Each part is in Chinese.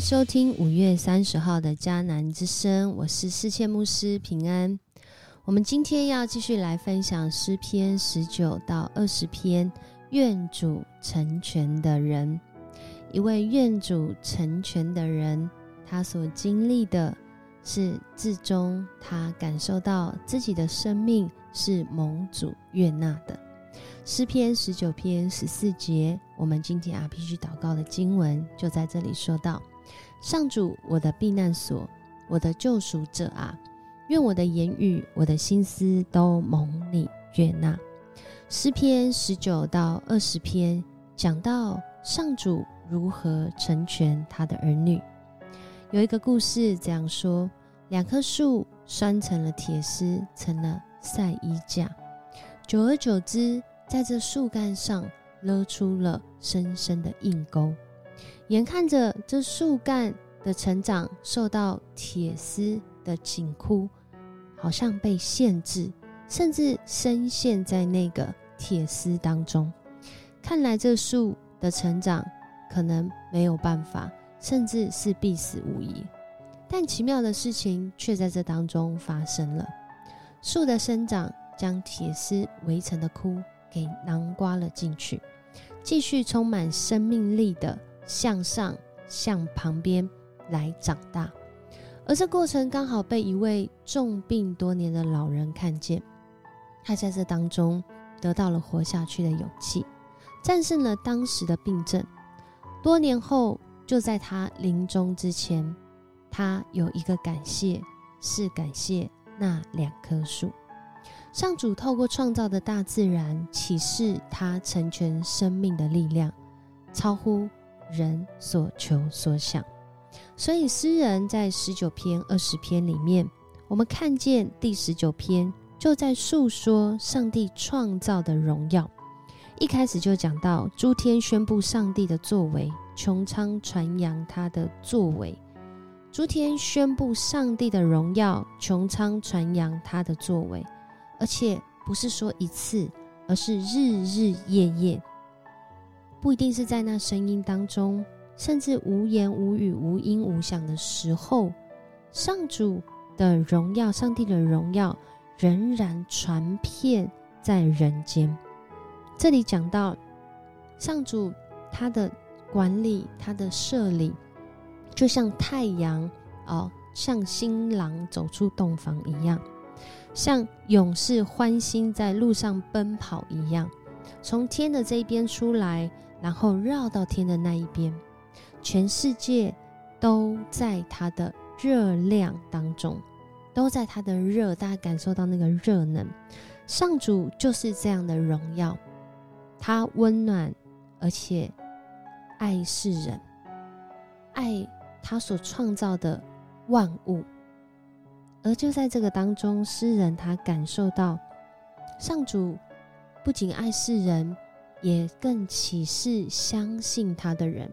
收听五月三十号的迦南之声，我是世界牧师平安。我们今天要继续来分享诗篇十九到二十篇，愿主成全的人，一位愿主成全的人，他所经历的是至终他感受到自己的生命是蒙主悦纳的。诗篇十九篇十四节，我们今天 RPG 祷告的经文就在这里说到：上主，我的避难所，我的救赎者啊，愿我的言语、我的心思都蒙你悦纳。诗篇十九到二十篇讲到上主如何成全他的儿女。有一个故事这样说：两棵树拴成了铁丝，成了晒衣架，久而久之。在这树干上勒出了深深的硬沟，眼看着这树干的成长受到铁丝的紧箍，好像被限制，甚至深陷在那个铁丝当中。看来这树的成长可能没有办法，甚至是必死无疑。但奇妙的事情却在这当中发生了：树的生长将铁丝围成的窟。给囊刮了进去，继续充满生命力的向上向旁边来长大，而这过程刚好被一位重病多年的老人看见，他在这当中得到了活下去的勇气，战胜了当时的病症。多年后，就在他临终之前，他有一个感谢，是感谢那两棵树。上主透过创造的大自然启示他成全生命的力量，超乎人所求所想。所以诗人在十九篇、二十篇里面，我们看见第十九篇就在诉说上帝创造的荣耀。一开始就讲到诸天宣布上帝的作为，穹苍传扬他的作为。诸天宣布上帝的荣耀，穹苍传扬他的作为。而且不是说一次，而是日日夜夜，不一定是在那声音当中，甚至无言无语、无音无响的时候，上主的荣耀、上帝的荣耀仍然传遍在人间。这里讲到上主他的管理、他的设立，就像太阳哦，像新郎走出洞房一样。像勇士欢欣在路上奔跑一样，从天的这一边出来，然后绕到天的那一边，全世界都在它的热量当中，都在它的热，大家感受到那个热能。上主就是这样的荣耀，他温暖而且爱世人，爱他所创造的万物。而就在这个当中，诗人他感受到，上主不仅爱世人，也更启示相信他的人。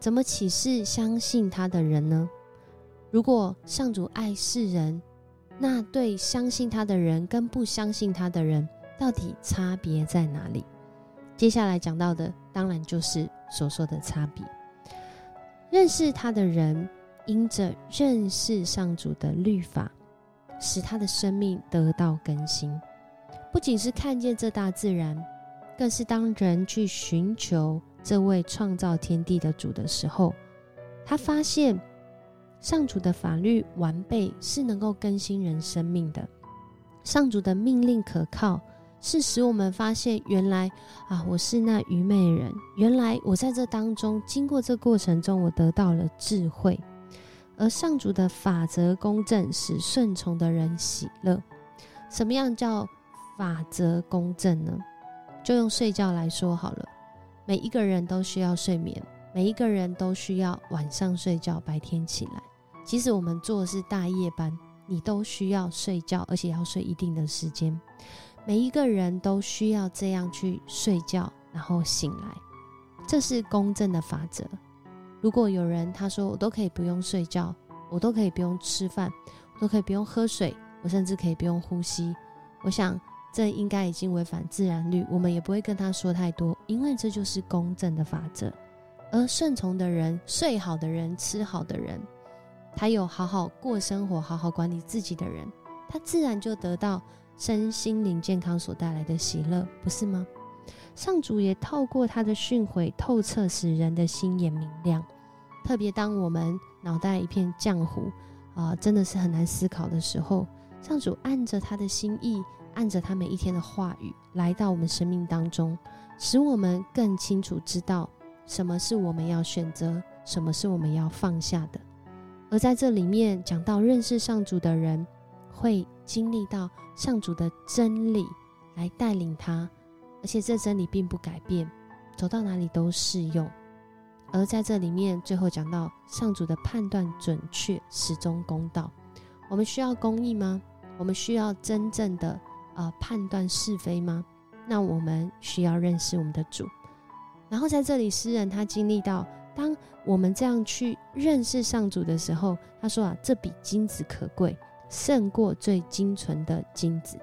怎么启示相信他的人呢？如果上主爱世人，那对相信他的人跟不相信他的人，到底差别在哪里？接下来讲到的，当然就是所说的差别。认识他的人，因着认识上主的律法。使他的生命得到更新，不仅是看见这大自然，更是当人去寻求这位创造天地的主的时候，他发现上主的法律完备，是能够更新人生命的。上主的命令可靠，是使我们发现原来啊，我是那愚昧人，原来我在这当中经过这过程中，我得到了智慧。而上主的法则公正，使顺从的人喜乐。什么样叫法则公正呢？就用睡觉来说好了。每一个人都需要睡眠，每一个人都需要晚上睡觉，白天起来。即使我们做的是大夜班，你都需要睡觉，而且要睡一定的时间。每一个人都需要这样去睡觉，然后醒来。这是公正的法则。如果有人他说我都可以不用睡觉，我都可以不用吃饭，我都可以不用喝水，我甚至可以不用呼吸，我想这应该已经违反自然律，我们也不会跟他说太多，因为这就是公正的法则。而顺从的人、睡好的人、吃好的人，他有好好过生活、好好管理自己的人，他自然就得到身心灵健康所带来的喜乐，不是吗？上主也透过他的训诲，透彻使人的心眼明亮。特别当我们脑袋一片浆糊啊，真的是很难思考的时候，上主按着他的心意，按着他每一天的话语，来到我们生命当中，使我们更清楚知道什么是我们要选择，什么是我们要放下的。而在这里面讲到认识上主的人，会经历到上主的真理来带领他。而且这真理并不改变，走到哪里都适用。而在这里面，最后讲到上主的判断准确，始终公道。我们需要公义吗？我们需要真正的呃判断是非吗？那我们需要认识我们的主。然后在这里，诗人他经历到，当我们这样去认识上主的时候，他说啊，这比金子可贵，胜过最精纯的金子。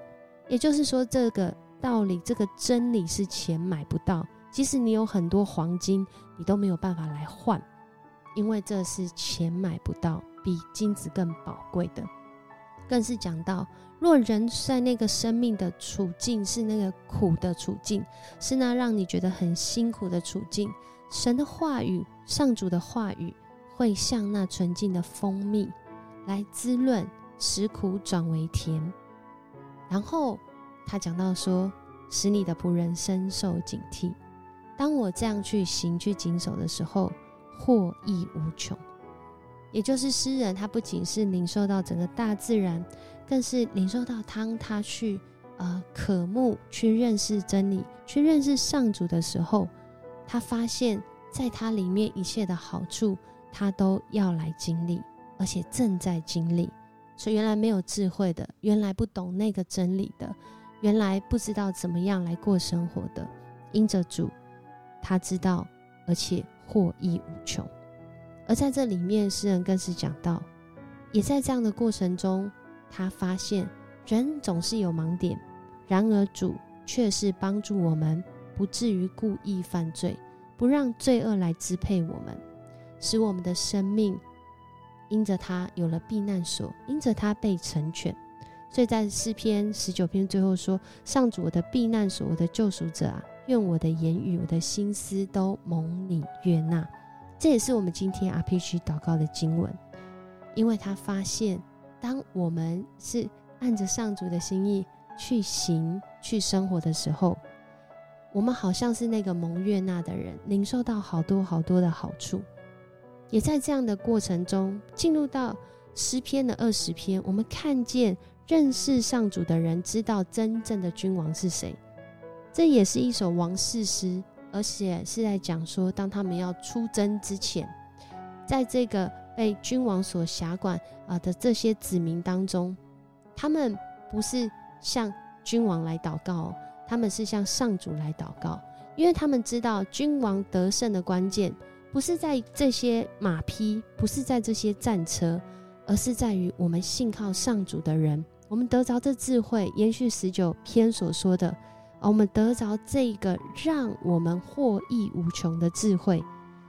也就是说，这个。道理这个真理是钱买不到，即使你有很多黄金，你都没有办法来换，因为这是钱买不到，比金子更宝贵的。更是讲到，若人在那个生命的处境是那个苦的处境，是那让你觉得很辛苦的处境，神的话语、上主的话语会像那纯净的蜂蜜来滋润，使苦转为甜，然后。他讲到说，使你的仆人深受警惕。当我这样去行、去谨守的时候，获益无穷。也就是诗人，他不仅是领受到整个大自然，更是领受到当他去呃渴慕、去认识真理、去认识上主的时候，他发现在他里面一切的好处，他都要来经历，而且正在经历。所以原来没有智慧的，原来不懂那个真理的。原来不知道怎么样来过生活的，因着主，他知道，而且获益无穷。而在这里面，诗人更是讲到，也在这样的过程中，他发现人总是有盲点，然而主却是帮助我们，不至于故意犯罪，不让罪恶来支配我们，使我们的生命因着他有了避难所，因着他被成全。所以在诗篇十九篇最后说：“上主我的避难所，我的救赎者啊，愿我的言语、我的心思都蒙你悦纳。”这也是我们今天 RPG 祷告的经文，因为他发现，当我们是按着上主的心意去行、去生活的时候，我们好像是那个蒙悦纳的人，领受到好多好多的好处。也在这样的过程中，进入到诗篇的二十篇，我们看见。认识上主的人知道真正的君王是谁，这也是一首王室诗，而且是在讲说，当他们要出征之前，在这个被君王所辖管啊的这些子民当中，他们不是向君王来祷告，他们是向上主来祷告，因为他们知道君王得胜的关键不是在这些马匹，不是在这些战车，而是在于我们信靠上主的人。我们得着这智慧，延续十九篇所说的，我们得着这个让我们获益无穷的智慧，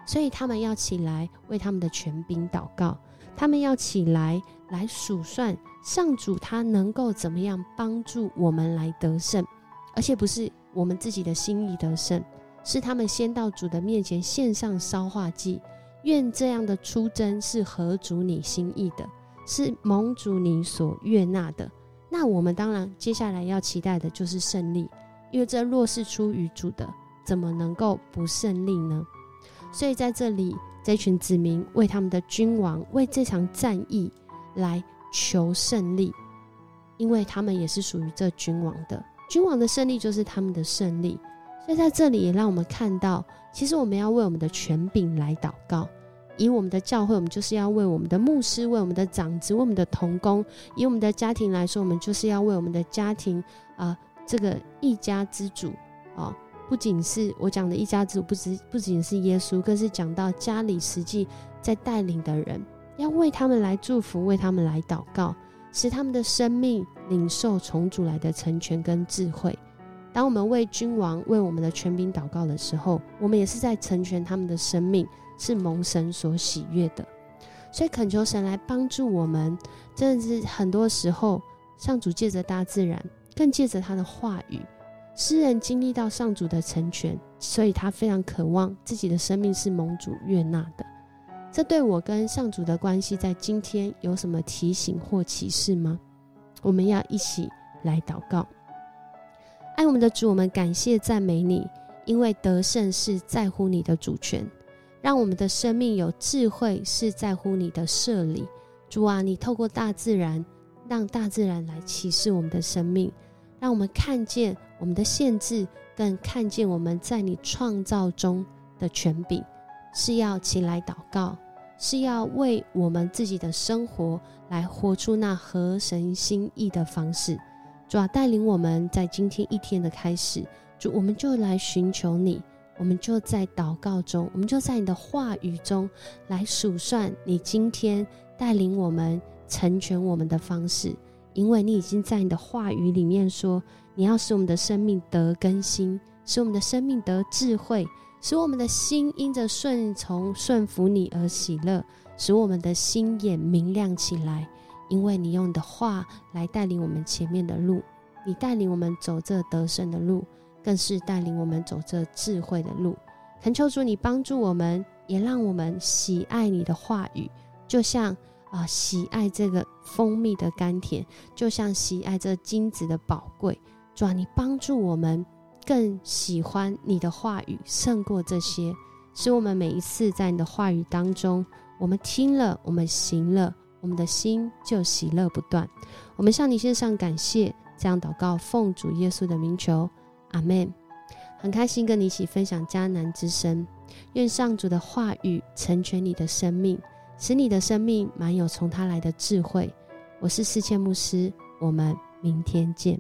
所以他们要起来为他们的权柄祷告，他们要起来来数算上主他能够怎么样帮助我们来得胜，而且不是我们自己的心意得胜，是他们先到主的面前献上烧化祭，愿这样的出征是合主你心意的。是蒙主你所悦纳的，那我们当然接下来要期待的就是胜利，因为这若是出于主的，怎么能够不胜利呢？所以在这里，这群子民为他们的君王为这场战役来求胜利，因为他们也是属于这君王的，君王的胜利就是他们的胜利。所以在这里也让我们看到，其实我们要为我们的权柄来祷告。以我们的教会，我们就是要为我们的牧师、为我们的长子、为我们的童工；以我们的家庭来说，我们就是要为我们的家庭啊，这个一家之主啊，不仅是我讲的一家之主，不只不仅是耶稣，更是讲到家里实际在带领的人，要为他们来祝福，为他们来祷告，使他们的生命领受从主来的成全跟智慧。当我们为君王、为我们的权柄祷告的时候，我们也是在成全他们的生命，是蒙神所喜悦的。所以恳求神来帮助我们，真的是很多时候，上主借着大自然，更借着他的话语，诗人经历到上主的成全，所以他非常渴望自己的生命是蒙主悦纳的。这对我跟上主的关系，在今天有什么提醒或启示吗？我们要一起来祷告。爱我们的主，我们感谢赞美你，因为得胜是在乎你的主权，让我们的生命有智慧是在乎你的设立。主啊，你透过大自然，让大自然来启示我们的生命，让我们看见我们的限制，更看见我们在你创造中的权柄，是要起来祷告，是要为我们自己的生活来活出那合神心意的方式。主啊，带领我们在今天一天的开始，主，我们就来寻求你，我们就在祷告中，我们就在你的话语中来数算你今天带领我们成全我们的方式，因为你已经在你的话语里面说，你要使我们的生命得更新，使我们的生命得智慧，使我们的心因着顺从顺服你而喜乐，使我们的心眼明亮起来。因为你用你的话来带领我们前面的路，你带领我们走这得胜的路，更是带领我们走这智慧的路。恳求主你帮助我们，也让我们喜爱你的话语，就像啊喜爱这个蜂蜜的甘甜，就像喜爱这金子的宝贵。主啊，你帮助我们更喜欢你的话语胜过这些，使我们每一次在你的话语当中，我们听了，我们行了。我们的心就喜乐不断。我们向你献上感谢，这样祷告，奉主耶稣的名求，阿门。很开心跟你一起分享迦南之声，愿上主的话语成全你的生命，使你的生命满有从他来的智慧。我是世界牧师，我们明天见。